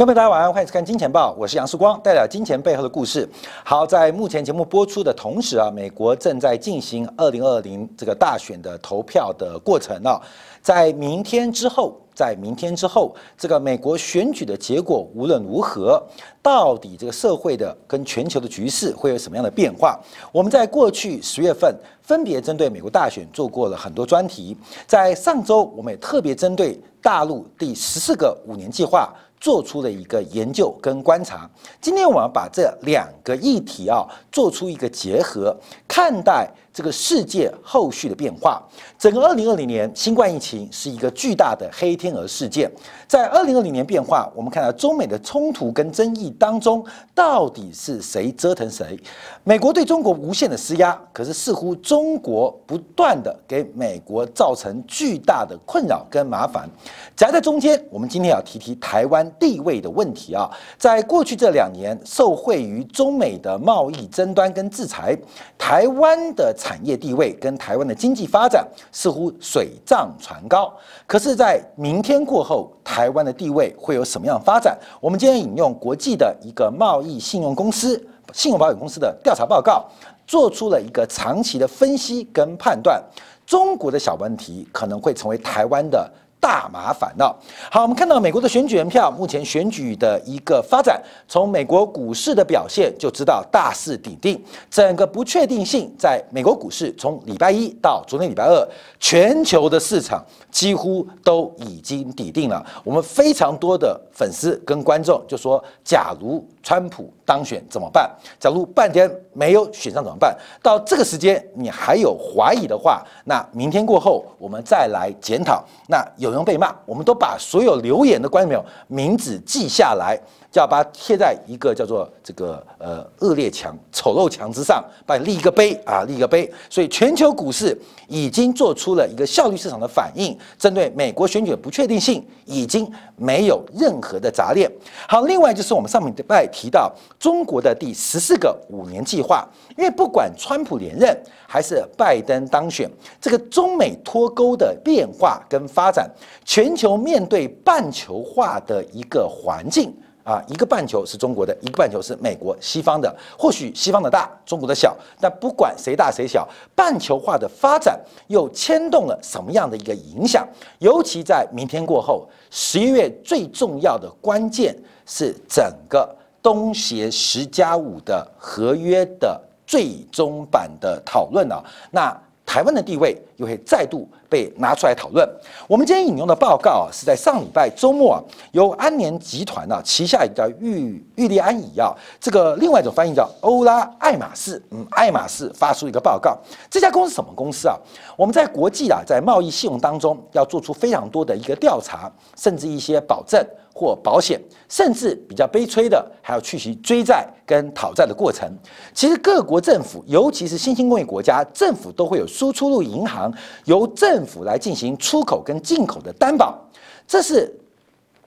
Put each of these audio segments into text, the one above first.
观众朋友大家晚上欢迎收看《金钱报》，我是杨世光，带来金钱背后的故事。好，在目前节目播出的同时啊，美国正在进行二零二零这个大选的投票的过程啊，在明天之后，在明天之后，这个美国选举的结果无论如何，到底这个社会的跟全球的局势会有什么样的变化？我们在过去十月份分别针对美国大选做过了很多专题，在上周我们也特别针对大陆第十四个五年计划。做出了一个研究跟观察。今天我们把这两个议题啊做出一个结合，看待这个世界后续的变化。整个二零二零年新冠疫情是一个巨大的黑天鹅事件。在二零二零年变化，我们看到中美的冲突跟争议当中，到底是谁折腾谁？美国对中国无限的施压，可是似乎中国不断的给美国造成巨大的困扰跟麻烦。夹在中间，我们今天要提提台湾。地位的问题啊，在过去这两年，受惠于中美的贸易争端跟制裁，台湾的产业地位跟台湾的经济发展似乎水涨船高。可是，在明天过后，台湾的地位会有什么样发展？我们今天引用国际的一个贸易信用公司、信用保险公司的调查报告，做出了一个长期的分析跟判断：中国的小问题可能会成为台湾的。大麻烦了。好，我们看到美国的选举人票，目前选举的一个发展，从美国股市的表现就知道大势已定。整个不确定性在美国股市，从礼拜一到昨天礼拜二，全球的市场几乎都已经抵定了。我们非常多的粉丝跟观众就说：假如川普当选怎么办？假如半天没有选上怎么办？到这个时间你还有怀疑的话，那明天过后我们再来检讨。那有。人被骂，我们都把所有留言的观众朋友名字记下来，就要把它贴在一个叫做这个呃恶劣墙、丑陋墙之上，把立一个碑啊，立一个碑。所以全球股市已经做出了一个效率市场的反应，针对美国选举的不确定性，已经没有任何的杂念。好，另外就是我们上面拜提到中国的第十四个五年计划，因为不管川普连任还是拜登当选，这个中美脱钩的变化跟发展。全球面对半球化的一个环境啊，一个半球是中国的，一个半球是美国西方的。或许西方的大，中国的小，但不管谁大谁小，半球化的发展又牵动了什么样的一个影响？尤其在明天过后，十一月最重要的关键是整个东协十加五的合约的最终版的讨论啊，那。台湾的地位又会再度被拿出来讨论。我们今天引用的报告啊，是在上礼拜周末啊，由安联集团啊旗下叫玉玉利安怡啊，这个另外一种翻译叫欧拉爱马仕，嗯，爱马仕发出一个报告。这家公司什么公司啊？我们在国际啊，在贸易信用当中要做出非常多的一个调查，甚至一些保证。或保险，甚至比较悲催的，还要去其追债跟讨债的过程。其实各国政府，尤其是新兴工业国家，政府都会有输出入银行，由政政府来进行出口跟进口的担保。这是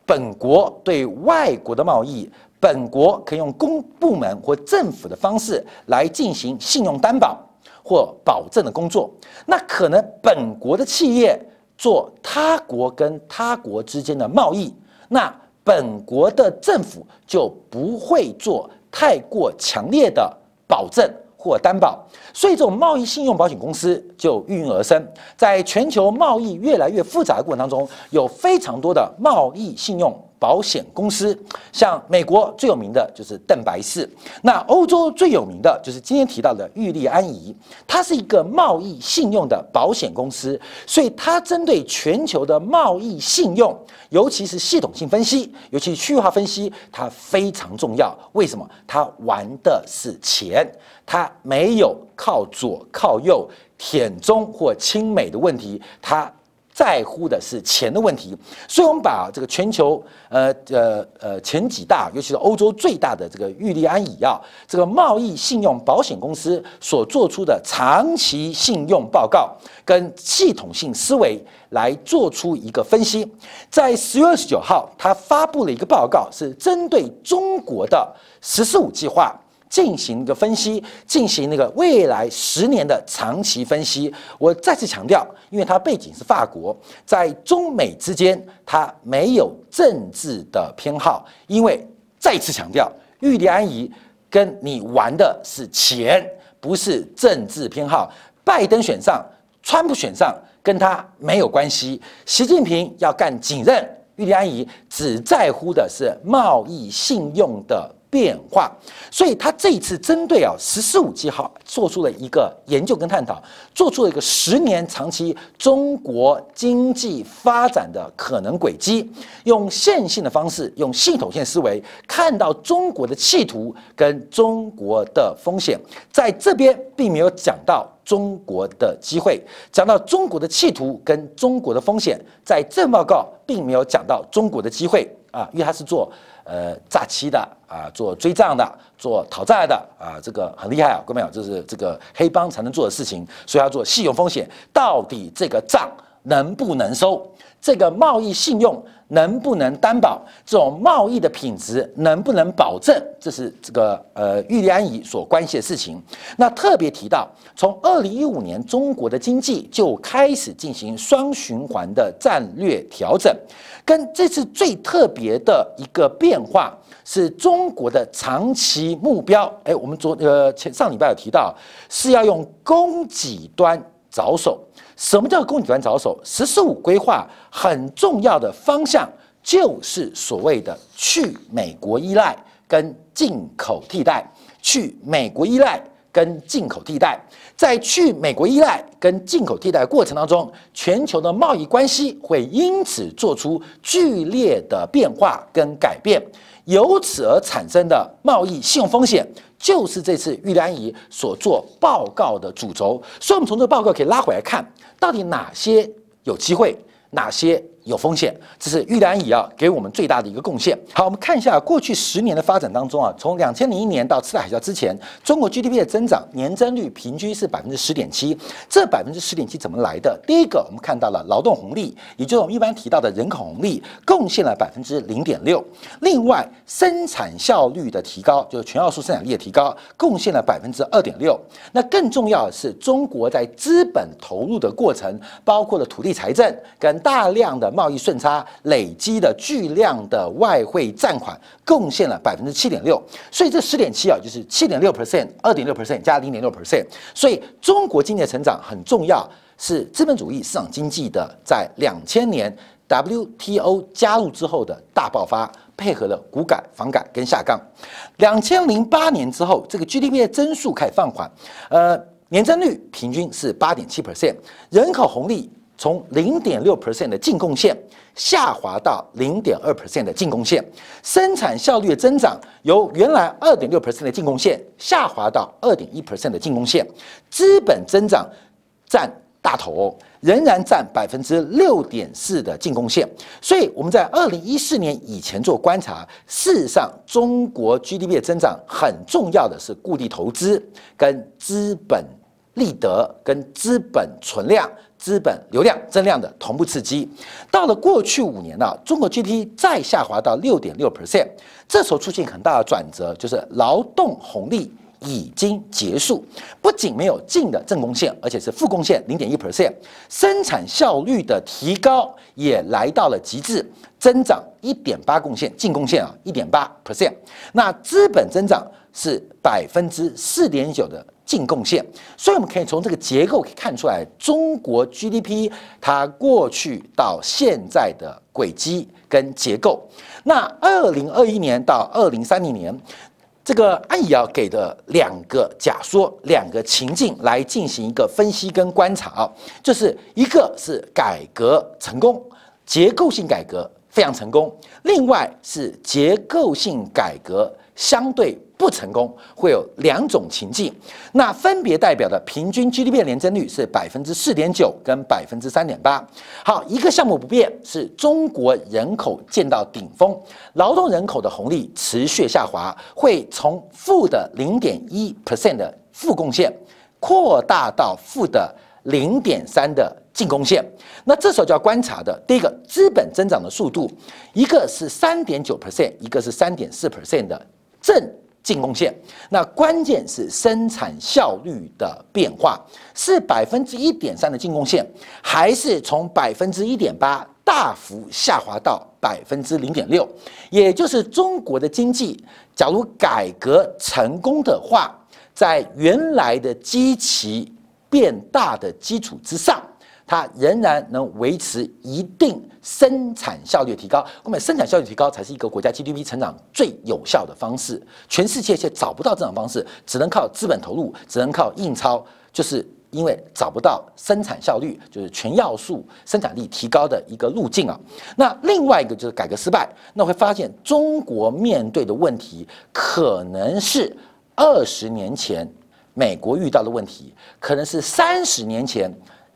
本国对外国的贸易，本国可以用公部门或政府的方式来进行信用担保或保证的工作。那可能本国的企业做他国跟他国之间的贸易。那本国的政府就不会做太过强烈的保证或担保，所以这种贸易信用保险公司就应运而生。在全球贸易越来越复杂的过程当中，有非常多的贸易信用。保险公司，像美国最有名的就是邓白氏，那欧洲最有名的就是今天提到的玉立安怡，它是一个贸易信用的保险公司，所以它针对全球的贸易信用，尤其是系统性分析，尤其是区域化分析，它非常重要。为什么？它玩的是钱，它没有靠左靠右、舔中或亲美的问题，它。在乎的是钱的问题，所以我们把这个全球呃呃呃前几大，尤其是欧洲最大的这个玉利安以啊，这个贸易信用保险公司所做出的长期信用报告跟系统性思维来做出一个分析，在十月二十九号，他发布了一个报告，是针对中国的“十四五”计划。进行一个分析，进行那个未来十年的长期分析。我再次强调，因为它背景是法国，在中美之间，它没有政治的偏好。因为再次强调，玉立安仪跟你玩的是钱，不是政治偏好。拜登选上，川普选上，跟他没有关系。习近平要干紧任，玉立安仪只在乎的是贸易信用的。变化，所以他这一次针对啊“十四五”计划做出了一个研究跟探讨，做出了一个十年长期中国经济发展的可能轨迹，用线性的方式，用系统性思维看到中国的企图跟中国的风险，在这边并没有讲到中国的机会，讲到中国的企图跟中国的风险，在这报告并没有讲到中国的机会啊，因为他是做。呃，诈欺的啊，做追账的，做讨债的啊，这个很厉害啊，各位朋友，这是这个黑帮才能做的事情，所以要做信用风险，到底这个账能不能收？这个贸易信用能不能担保？这种贸易的品质能不能保证？这是这个呃玉立安仪所关心的事情。那特别提到，从二零一五年中国的经济就开始进行双循环的战略调整，跟这次最特别的一个变化是中国的长期目标。哎，我们昨呃前上礼拜有提到，是要用供给端着手。什么叫供给端着手？“十四五”规划很重要的方向就是所谓的去美国依赖跟进口替代，去美国依赖跟进口替代，在去美国依赖跟进口替代过程当中，全球的贸易关系会因此做出剧烈的变化跟改变，由此而产生的贸易信用风险。就是这次玉兰仪所做报告的主轴，所以我们从这个报告可以拉回来看，到底哪些有机会，哪些。有风险，这是玉兰椅啊给我们最大的一个贡献。好，我们看一下过去十年的发展当中啊，从两千零一年到次贷海啸之前，中国 GDP 的增长年增率平均是百分之十点七。这百分之十点七怎么来的？第一个，我们看到了劳动红利，也就是我们一般提到的人口红利，贡献了百分之零点六。另外，生产效率的提高，就是全要素生产力的提高，贡献了百分之二点六。那更重要的是，中国在资本投入的过程，包括了土地财政跟大量的。贸易顺差累积的巨量的外汇占款贡献了百分之七点六，所以这十点七啊，就是七点六 percent，二点六 percent 加零点六 percent，所以中国经济的成长很重要，是资本主义市场经济的在两千年 WTO 加入之后的大爆发，配合了股改、房改跟下杠。两千零八年之后，这个 GDP 的增速开始放缓，呃，年增率平均是八点七 percent，人口红利。从零点六 percent 的净贡献下滑到零点二 percent 的净贡献，生产效率的增长由原来二点六 percent 的净贡献下滑到二点一 percent 的净贡献，资本增长占大头，仍然占百分之六点四的净贡献。所以我们在二零一四年以前做观察，事实上中国 GDP 的增长很重要的是固定投资跟资本利得跟资本存量。资本流量增量的同步刺激，到了过去五年呢，中国 GDP 再下滑到六点六 percent，这时候出现很大的转折，就是劳动红利已经结束，不仅没有净的正贡献，而且是负贡献零点一 percent，生产效率的提高也来到了极致，增长一点八贡献，净贡献啊一点八 percent，那资本增长是百分之四点九的。净贡献，所以我们可以从这个结构可以看出来，中国 GDP 它过去到现在的轨迹跟结构。那二零二一年到二零三零年，这个安怡啊给的两个假说、两个情境来进行一个分析跟观察啊，就是一个是改革成功，结构性改革非常成功，另外是结构性改革相对。不成功会有两种情境，那分别代表的平均 GDP 年增率是百分之四点九跟百分之三点八。好，一个项目不变是中国人口见到顶峰，劳动人口的红利持续下滑，会从负的零点一 percent 的负贡献扩大到负的零点三的净贡献。那这时候就要观察的第一个资本增长的速度，一个是三点九 percent，一个是三点四 percent 的正。净贡献。那关键是生产效率的变化，是百分之一点三的净贡献，还是从百分之一点八大幅下滑到百分之零点六？也就是中国的经济，假如改革成功的话，在原来的基期变大的基础之上。它仍然能维持一定生产效率提高，我们生产效率提高才是一个国家 GDP 成长最有效的方式。全世界却找不到这种方式，只能靠资本投入，只能靠印钞，就是因为找不到生产效率，就是全要素生产力提高的一个路径啊。那另外一个就是改革失败，那会发现中国面对的问题可能是二十年前美国遇到的问题，可能是三十年前。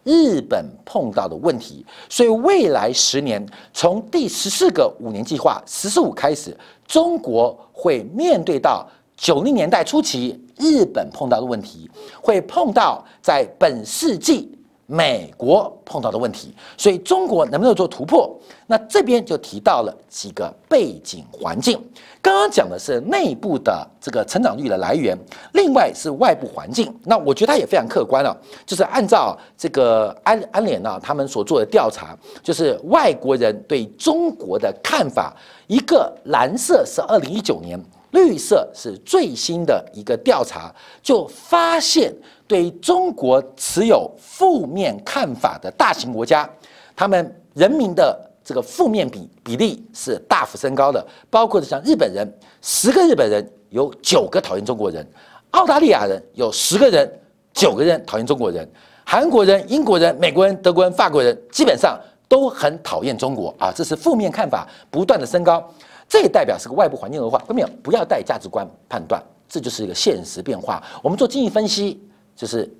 日本碰到的问题，所以未来十年，从第十四个五年计划“十四五”开始，中国会面对到九零年代初期日本碰到的问题，会碰到在本世纪。美国碰到的问题，所以中国能不能做突破？那这边就提到了几个背景环境。刚刚讲的是内部的这个成长率的来源，另外是外部环境。那我觉得它也非常客观了，就是按照这个安安联啊他们所做的调查，就是外国人对中国的看法，一个蓝色是二零一九年。绿色是最新的一个调查，就发现对中国持有负面看法的大型国家，他们人民的这个负面比比例是大幅升高的。包括像日本人，十个日本人有九个讨厌中国人；澳大利亚人有十个人，九个人讨厌中国人；韩国人、英国人、美国人、德国人、法国人基本上都很讨厌中国啊！这是负面看法不断的升高。这也代表是个外部环境恶化，后面不要带价值观判断，这就是一个现实变化。我们做经济分析，就是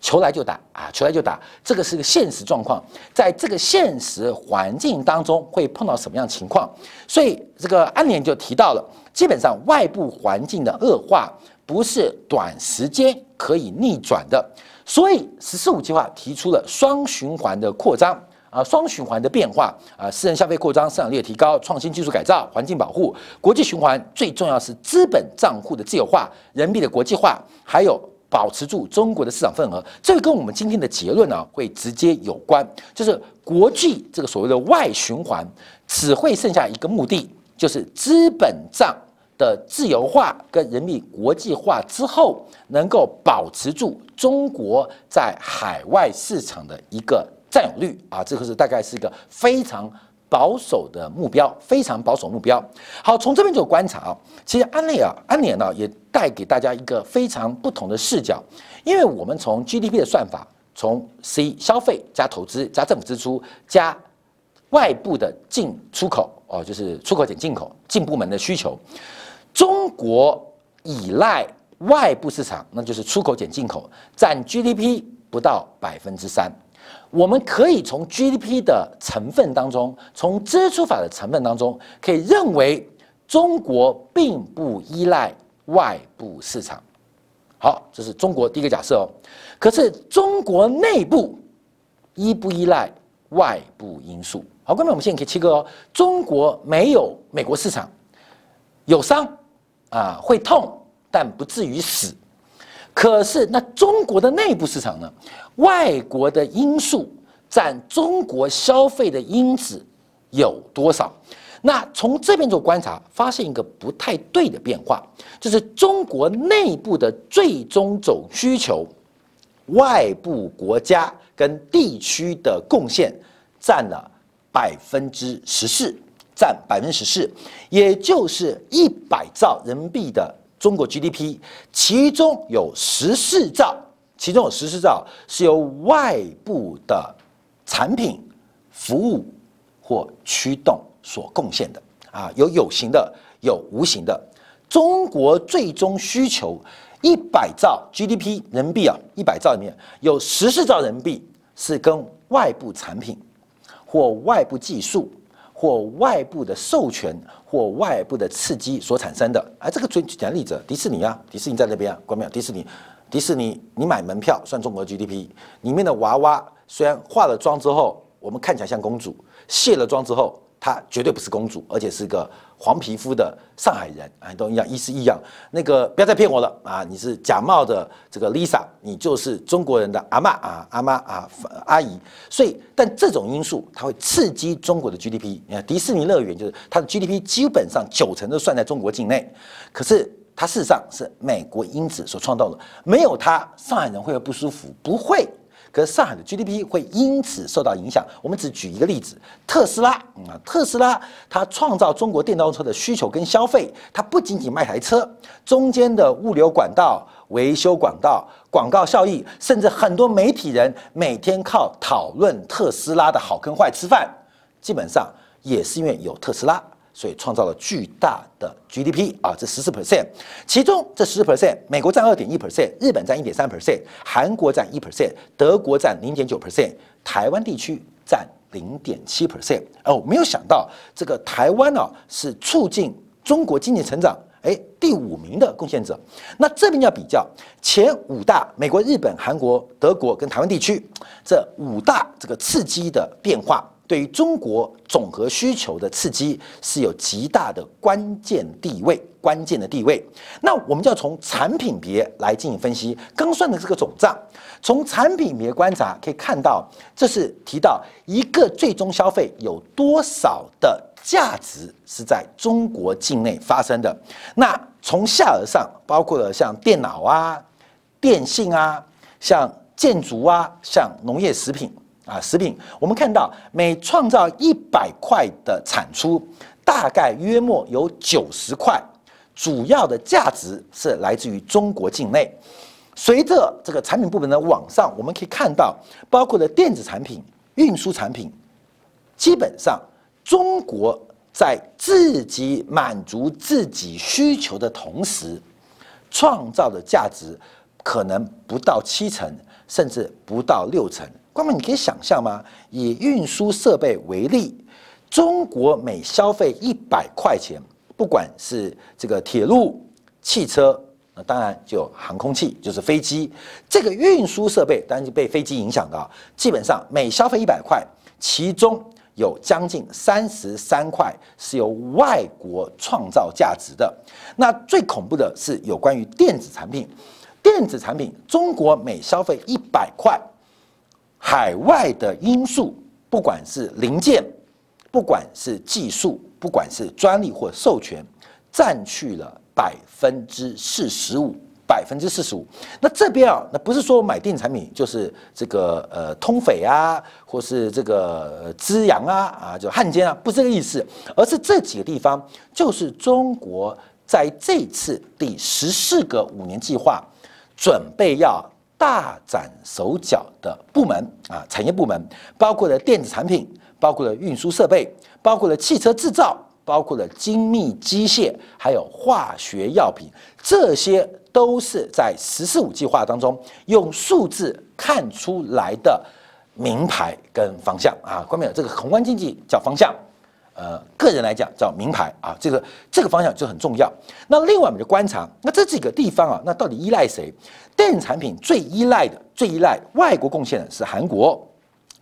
球来就打啊，球来就打，这个是个现实状况。在这个现实环境当中，会碰到什么样情况？所以这个安联就提到了，基本上外部环境的恶化不是短时间可以逆转的。所以“十四五”计划提出了双循环的扩张。啊，双循环的变化啊，私人消费扩张、生产力提高、创新技术改造、环境保护、国际循环，最重要是资本账户的自由化、人民币的国际化，还有保持住中国的市场份额。这个跟我们今天的结论呢，会直接有关，就是国际这个所谓的外循环，只会剩下一个目的，就是资本账的自由化跟人民币国际化之后，能够保持住中国在海外市场的一个。占有率啊，这个是大概是一个非常保守的目标，非常保守目标。好，从这边就观察啊，其实安利啊，安联呢也带给大家一个非常不同的视角，因为我们从 GDP 的算法，从 C 消费加投资加政府支出加外部的进出口哦，就是出口减进口进部门的需求，中国依赖外部市场，那就是出口减进口占 GDP 不到百分之三。我们可以从 GDP 的成分当中，从支出法的成分当中，可以认为中国并不依赖外部市场。好，这是中国第一个假设哦。可是中国内部依不依赖外部因素？好，各位，我们现在可以切割哦。中国没有美国市场，有伤啊，会痛，但不至于死。可是，那中国的内部市场呢？外国的因素占中国消费的因子有多少？那从这边做观察，发现一个不太对的变化，就是中国内部的最终总需求，外部国家跟地区的贡献占了百分之十四，占百分之十四，也就是一百兆人民币的。中国 GDP 其中有十四兆，其中有十四兆是由外部的产品、服务或驱动所贡献的啊，有有形的，有无形的。中国最终需求一百兆 GDP 人民币啊，一百兆里面有十四兆人民币是跟外部产品或外部技术。或外部的授权或外部的刺激所产生的，哎，这个最简单例子，迪士尼啊，迪士尼在那边啊，关没有？迪士尼，迪士尼，你买门票算中国 GDP，里面的娃娃虽然化了妆之后，我们看起来像公主，卸了妆之后她绝对不是公主，而且是个黄皮肤的上海人啊，都一样，一是一样。那个不要再骗我了啊！你是假冒的这个 Lisa，你就是中国人的阿妈啊，阿妈啊，阿姨。所以，但这种因素它会刺激中国的 GDP。你看迪士尼乐园就是它的 GDP 基本上九成都算在中国境内，可是它事实上是美国因子所创造的，没有它，上海人会不舒服？不会。可是上海的 GDP 会因此受到影响。我们只举一个例子，特斯拉啊，特斯拉它创造中国电动车的需求跟消费，它不仅仅卖台车，中间的物流管道、维修管道、广告效益，甚至很多媒体人每天靠讨论特斯拉的好跟坏吃饭，基本上也是因为有特斯拉。所以创造了巨大的 GDP 啊，这十四 percent，其中这十四 percent，美国占二点一 percent，日本占一点三 percent，韩国占一 percent，德国占零点九 percent，台湾地区占零点七 percent。哦，没有想到这个台湾呢是促进中国经济成长，哎，第五名的贡献者。那这边要比较前五大，美国、日本、韩国、德国跟台湾地区这五大这个刺激的变化。对于中国总和需求的刺激是有极大的关键地位，关键的地位。那我们就要从产品别来进行分析。刚算的这个总账，从产品别观察可以看到，这是提到一个最终消费有多少的价值是在中国境内发生的。那从下而上，包括了像电脑啊、电信啊、像建筑啊、像农业食品。啊，食品，我们看到每创造一百块的产出，大概约莫有九十块，主要的价值是来自于中国境内。随着这个产品部门的往上，我们可以看到，包括的电子产品、运输产品，基本上中国在自己满足自己需求的同时，创造的价值可能不到七成，甚至不到六成。那么你可以想象吗？以运输设备为例，中国每消费一百块钱，不管是这个铁路、汽车，那当然就航空器，就是飞机。这个运输设备当然就被飞机影响的，基本上每消费一百块，其中有将近三十三块是由外国创造价值的。那最恐怖的是有关于电子产品，电子产品中国每消费一百块。海外的因素，不管是零件，不管是技术，不管是专利或授权，占去了百分之四十五，百分之四十五。那这边啊，那不是说买电子产品就是这个呃通匪啊，或是这个资阳啊啊，就汉奸啊，不是这个意思，而是这几个地方就是中国在这次第十四个五年计划准备要。大展手脚的部门啊，产业部门包括了电子产品，包括了运输设备，包括了汽车制造，包括了精密机械，还有化学药品，这些都是在“十四五”计划当中用数字看出来的名牌跟方向啊。关没有？这个宏观经济叫方向，呃，个人来讲叫名牌啊。这个这个方向就很重要。那另外我们就观察，那这几个地方啊，那到底依赖谁？电子产品最依赖的、最依赖外国贡献的是韩国，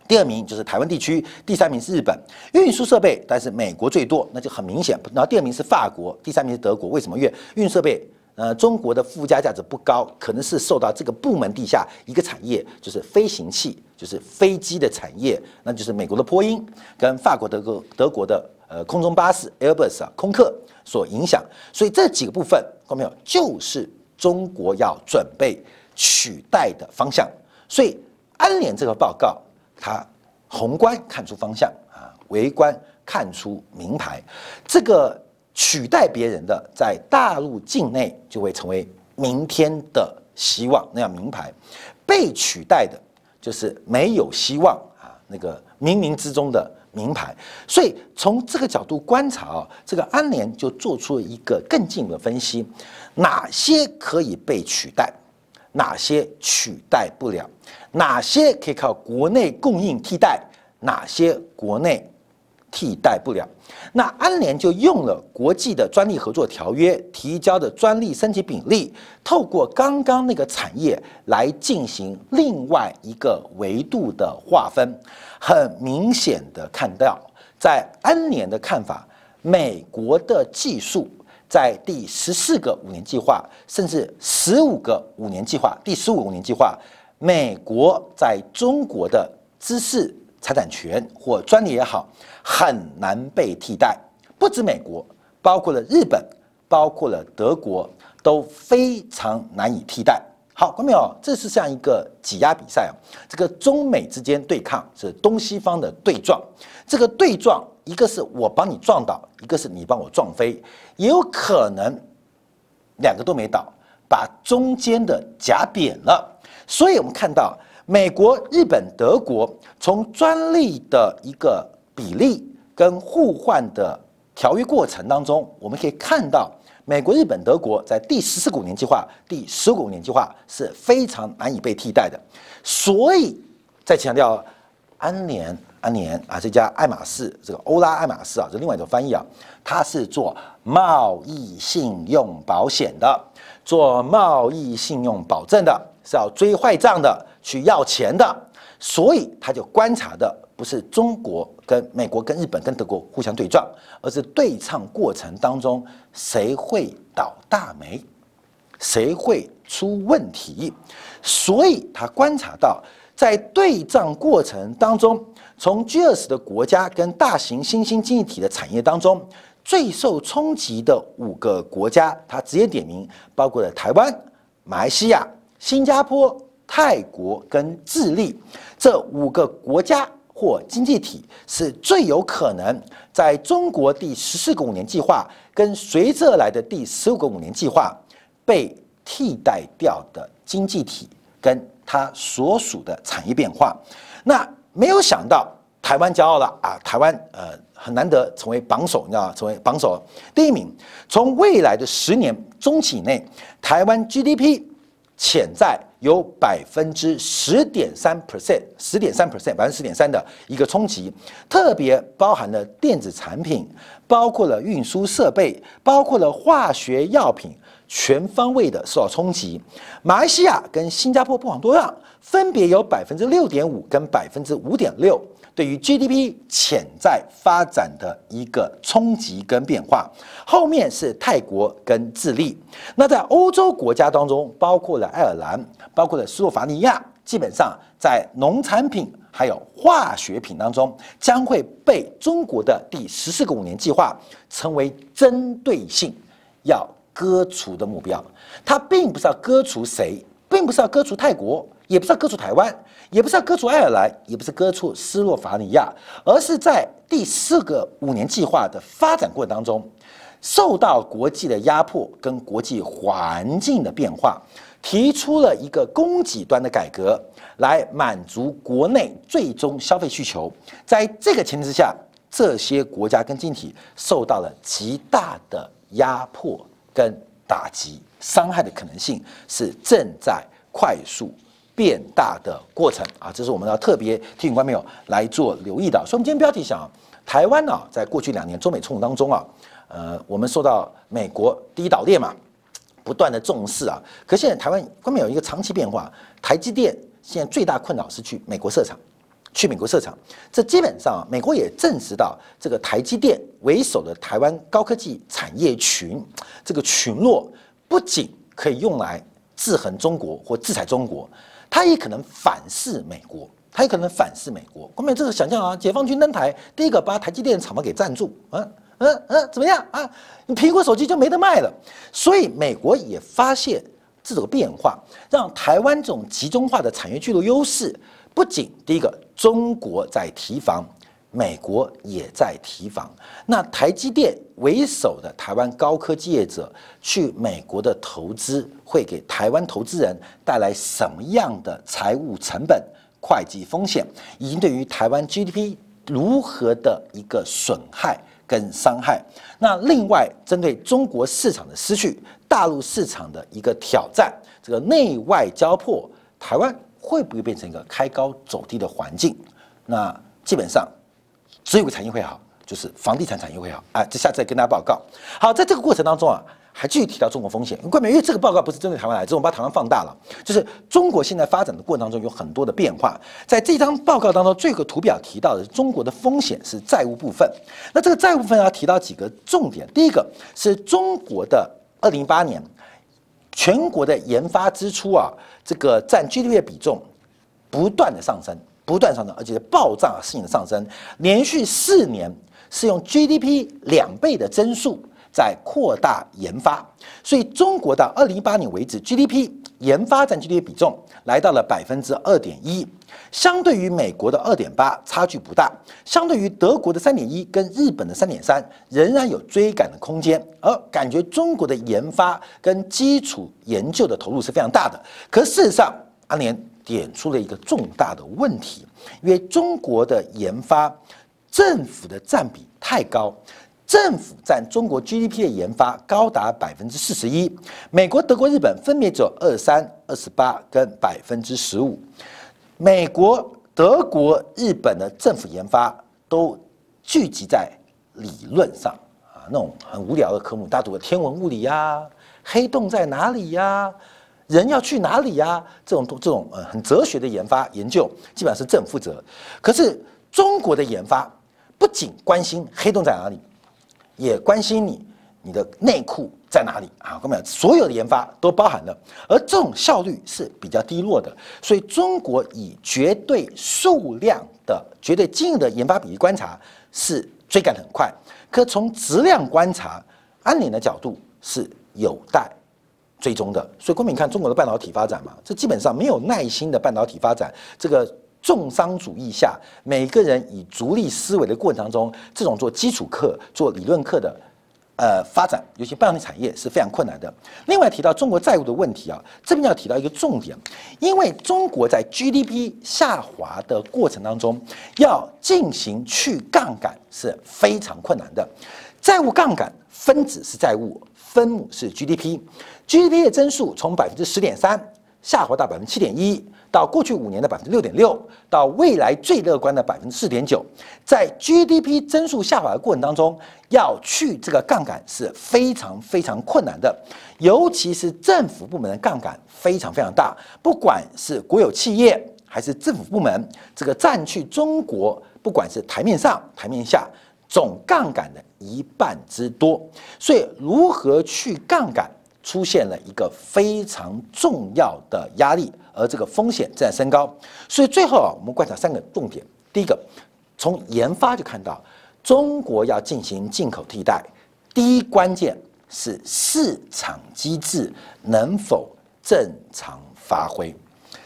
第二名就是台湾地区，第三名是日本。运输设备，但是美国最多，那就很明显。然后第二名是法国，第三名是德国。为什么？因为运设备，呃，中国的附加价值不高，可能是受到这个部门底下一个产业，就是飞行器，就是飞机的产业，那就是美国的波音跟法国、德国、德国的呃空中巴士 Airbus 啊，空客所影响。所以这几个部分，看到没有？就是。中国要准备取代的方向，所以安联这个报告，它宏观看出方向啊，微观看出名牌。这个取代别人的，在大陆境内就会成为明天的希望，那样名牌；被取代的，就是没有希望啊，那个冥冥之中的名牌。所以从这个角度观察啊，这个安联就做出了一个更进一步的分析。哪些可以被取代，哪些取代不了，哪些可以靠国内供应替代，哪些国内替代不了？那安联就用了国际的专利合作条约提交的专利升级比例，透过刚刚那个产业来进行另外一个维度的划分，很明显的看到在安联的看法，美国的技术在第十四个五年计划，甚至十五个五年计划，第十五五年计划，美国在中国的知识财产权或专利也好，很难被替代。不止美国，包括了日本，包括了德国，都非常难以替代。好，观众朋友，这是像一个挤压比赛啊，这个中美之间对抗是东西方的对撞，这个对撞一个是我帮你撞倒，一个是你帮我撞飞，也有可能两个都没倒，把中间的夹扁了。所以我们看到美国、日本、德国从专利的一个比例跟互换的条约过程当中，我们可以看到。美国、日本、德国在第十四五年计划、第十五年计划是非常难以被替代的，所以再强调安联、安联啊，这家爱马仕，这个欧拉爱马仕啊，这另外一种翻译啊，它是做贸易信用保险的，做贸易信用保证的，是要追坏账的，去要钱的，所以他就观察的不是中国。跟美国、跟日本、跟德国互相对撞，而是对唱过程当中谁会倒大霉，谁会出问题，所以他观察到，在对仗过程当中，从 G 二十的国家跟大型新兴经济体的产业当中，最受冲击的五个国家，他直接点名，包括了台湾、马来西亚、新加坡、泰国跟智利这五个国家。或经济体是最有可能在中国第十四个五年计划跟随之而来的第十五个五年计划被替代掉的经济体，跟它所属的产业变化。那没有想到台湾骄傲了啊！台湾呃很难得成为榜首，你知道吗？成为榜首第一名。从未来的十年中期以内，台湾 GDP 潜在。有百分之十点三 percent，十点三 percent，百分之十点三的一个冲击，特别包含了电子产品，包括了运输设备，包括了化学药品，全方位的受到冲击。马来西亚跟新加坡不遑多让，分别有百分之六点五跟百分之五点六。对于 GDP 潜在发展的一个冲击跟变化，后面是泰国跟智利。那在欧洲国家当中，包括了爱尔兰，包括了斯洛伐尼亚，基本上在农产品还有化学品当中，将会被中国的第十四个五年计划成为针对性要割除的目标。它并不是要割除谁，并不是要割除泰国，也不是要割除台湾。也不是要割除爱尔兰，也不是割除斯洛伐尼亚，而是在第四个五年计划的发展过程当中，受到国际的压迫跟国际环境的变化，提出了一个供给端的改革，来满足国内最终消费需求。在这个前提之下，这些国家跟经济体受到了极大的压迫跟打击，伤害的可能性是正在快速。变大的过程啊，这是我们要特别提醒观众朋友来做留意的。所以，我们今天标题想，台湾呢，在过去两年中美冲突当中啊，呃，我们受到美国第一岛链嘛不断的重视啊。可现在台湾观众有一个长期变化，台积电现在最大困扰是去美国设厂，去美国设厂，这基本上美国也证实到这个台积电为首的台湾高科技产业群，这个群落不仅可以用来制衡中国或制裁中国。他也可能反噬美国，他也可能反噬美国。后面这个想象啊，解放军登台，第一个把台积电厂房给占住，嗯嗯嗯，怎么样啊？你苹果手机就没得卖了。所以美国也发现这种变化，让台湾这种集中化的产业巨头优势，不仅第一个中国在提防。美国也在提防，那台积电为首的台湾高科技业者去美国的投资，会给台湾投资人带来什么样的财务成本、会计风险，以及对于台湾 GDP 如何的一个损害跟伤害？那另外，针对中国市场的失去、大陆市场的一个挑战，这个内外交迫，台湾会不会变成一个开高走低的环境？那基本上。只有个产业会好，就是房地产产业会好哎！这下次再跟大家报告。好，在这个过程当中啊，还继续提到中国风险，因为这个报告不是针对台湾来，这种把台湾放大了，就是中国现在发展的过程当中有很多的变化。在这张报告当中，最后图表提到的中国的风险是债务部分。那这个债务部分要提到几个重点，第一个是中国的二零一八年全国的研发支出啊，这个占 GDP 比重不断的上升，不断上升，而且是爆炸性的上升，连续四年是用 GDP 两倍的增速。在扩大研发，所以中国到二零一八年为止，GDP 研发占 GDP 比重来到了百分之二点一，相对于美国的二点八差距不大，相对于德国的三点一跟日本的三点三仍然有追赶的空间，而感觉中国的研发跟基础研究的投入是非常大的。可事实上，阿联点出了一个重大的问题，因为中国的研发政府的占比太高。政府占中国 GDP 的研发高达百分之四十一，美国、德国、日本分别只有二三、二十八跟百分之十五。美国、德国、日本的政府研发都聚集在理论上啊，那种很无聊的科目，大家读的天文物理呀，黑洞在哪里呀，人要去哪里呀，这种这种呃很哲学的研发研究，基本上是政府负责。可是中国的研发不仅关心黑洞在哪里。也关心你，你的内裤在哪里啊？各位，所有的研发都包含了，而这种效率是比较低落的。所以，中国以绝对数量的、绝对金额的研发比例观察是追赶很快，可从质量观察，安联的角度是有待追踪的。所以，公民看中国的半导体发展嘛，这基本上没有耐心的半导体发展，这个。重商主义下，每个人以逐利思维的过程当中，这种做基础课、做理论课的，呃，发展，尤其半导体产业是非常困难的。另外提到中国债务的问题啊，这边要提到一个重点，因为中国在 GDP 下滑的过程当中，要进行去杠杆是非常困难的。债务杠杆分子是债务，分母是 GDP，GDP 的增速从百分之十点三下滑到百分之七点一。到过去五年的百分之六点六，到未来最乐观的百分之四点九，在 GDP 增速下滑的过程当中，要去这个杠杆是非常非常困难的，尤其是政府部门的杠杆非常非常大，不管是国有企业还是政府部门，这个占去中国不管是台面上台面下总杠杆的一半之多，所以如何去杠杆？出现了一个非常重要的压力，而这个风险正在升高。所以最后啊，我们观察三个重点：第一个，从研发就看到中国要进行进口替代，第一关键是市场机制能否正常发挥，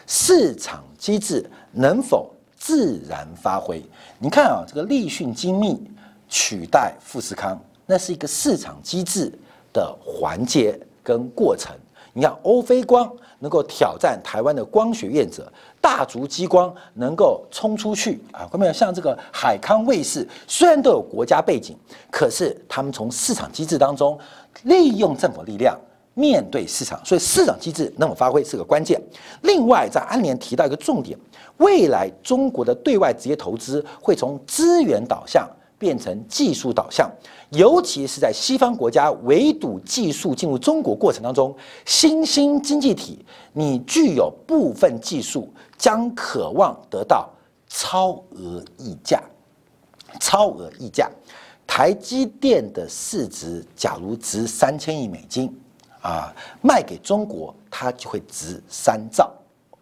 市场机制能否自然发挥？你看啊，这个立讯精密取代富士康，那是一个市场机制的环节。跟过程，你看欧菲光能够挑战台湾的光学院者，大族激光能够冲出去啊！各位像这个海康卫视，虽然都有国家背景，可是他们从市场机制当中利用政府力量面对市场，所以市场机制能否发挥是个关键。另外，在安联提到一个重点，未来中国的对外直接投资会从资源导向。变成技术导向，尤其是在西方国家围堵技术进入中国过程当中，新兴经济体你具有部分技术，将渴望得到超额溢价。超额溢价，台积电的市值假如值三千亿美金，啊，卖给中国它就会值三兆。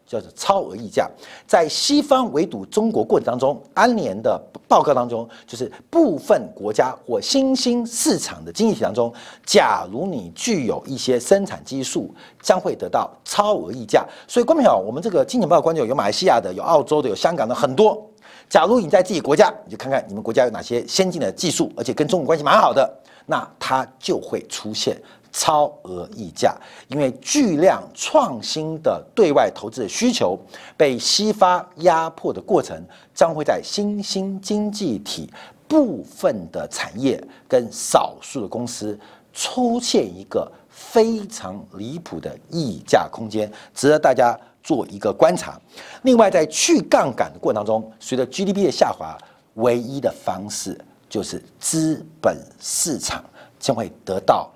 叫做超额溢价，在西方围堵中国过程当中，安联的报告当中，就是部分国家或新兴市场的经济体当中，假如你具有一些生产技术，将会得到超额溢价。所以，观众朋友，我们这个金钱报关键有马来西亚的，有澳洲的，有香港的，很多。假如你在自己国家，你就看看你们国家有哪些先进的技术，而且跟中国关系蛮好的，那它就会出现。超额溢价，因为巨量创新的对外投资的需求被西方压迫的过程，将会在新兴经济体部分的产业跟少数的公司出现一个非常离谱的溢价空间，值得大家做一个观察。另外，在去杠杆的过程当中，随着 GDP 的下滑，唯一的方式就是资本市场将会得到。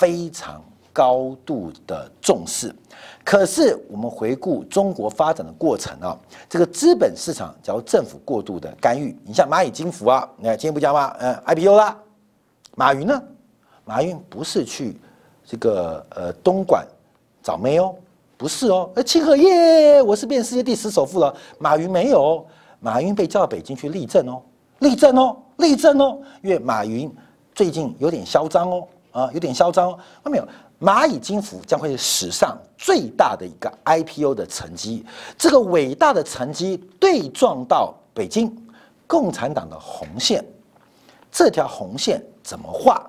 非常高度的重视。可是我们回顾中国发展的过程啊，这个资本市场假如政府过度的干预，你像蚂蚁金服啊，你看今天不讲吗？嗯，IPO 啦，马云呢？马云不是去这个呃东莞找妹哦，不是哦，呃清河耶，我是变世界第十首富了。马云没有，马云被叫到北京去立正哦，立正哦，立正哦，因为马云最近有点嚣张哦，啊，有点嚣张。看没有？蚂蚁金服将会是史上最大的一个 IPO 的成绩，这个伟大的成绩对撞到北京共产党的红线，这条红线怎么画？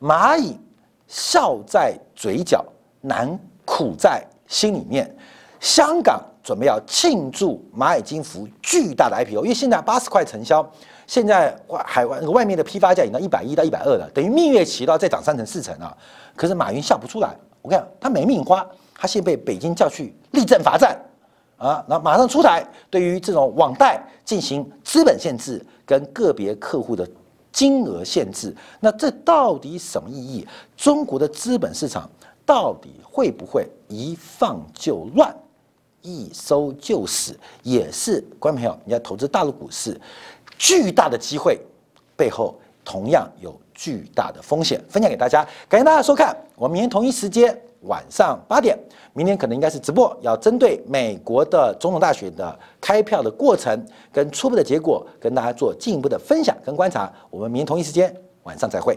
蚂蚁笑在嘴角，难苦在心里面。香港准备要庆祝蚂蚁金服巨大的 IPO，因为现在八十块成交，现在外海外外面的批发价已经到一百一到一百二了，等于蜜月期到再涨三成四成啊。可是马云笑不出来，我看他没命花，他现被北京叫去立正罚站啊，那马上出台对于这种网贷进行资本限制跟个别客户的金额限制，那这到底什么意义？中国的资本市场到底会不会一放就乱，一收就死？也是观众朋友，你要投资大陆股市，巨大的机会背后同样有。巨大的风险，分享给大家，感谢大家收看。我们明天同一时间晚上八点，明天可能应该是直播，要针对美国的总统大选的开票的过程跟初步的结果，跟大家做进一步的分享跟观察。我们明天同一时间晚上再会。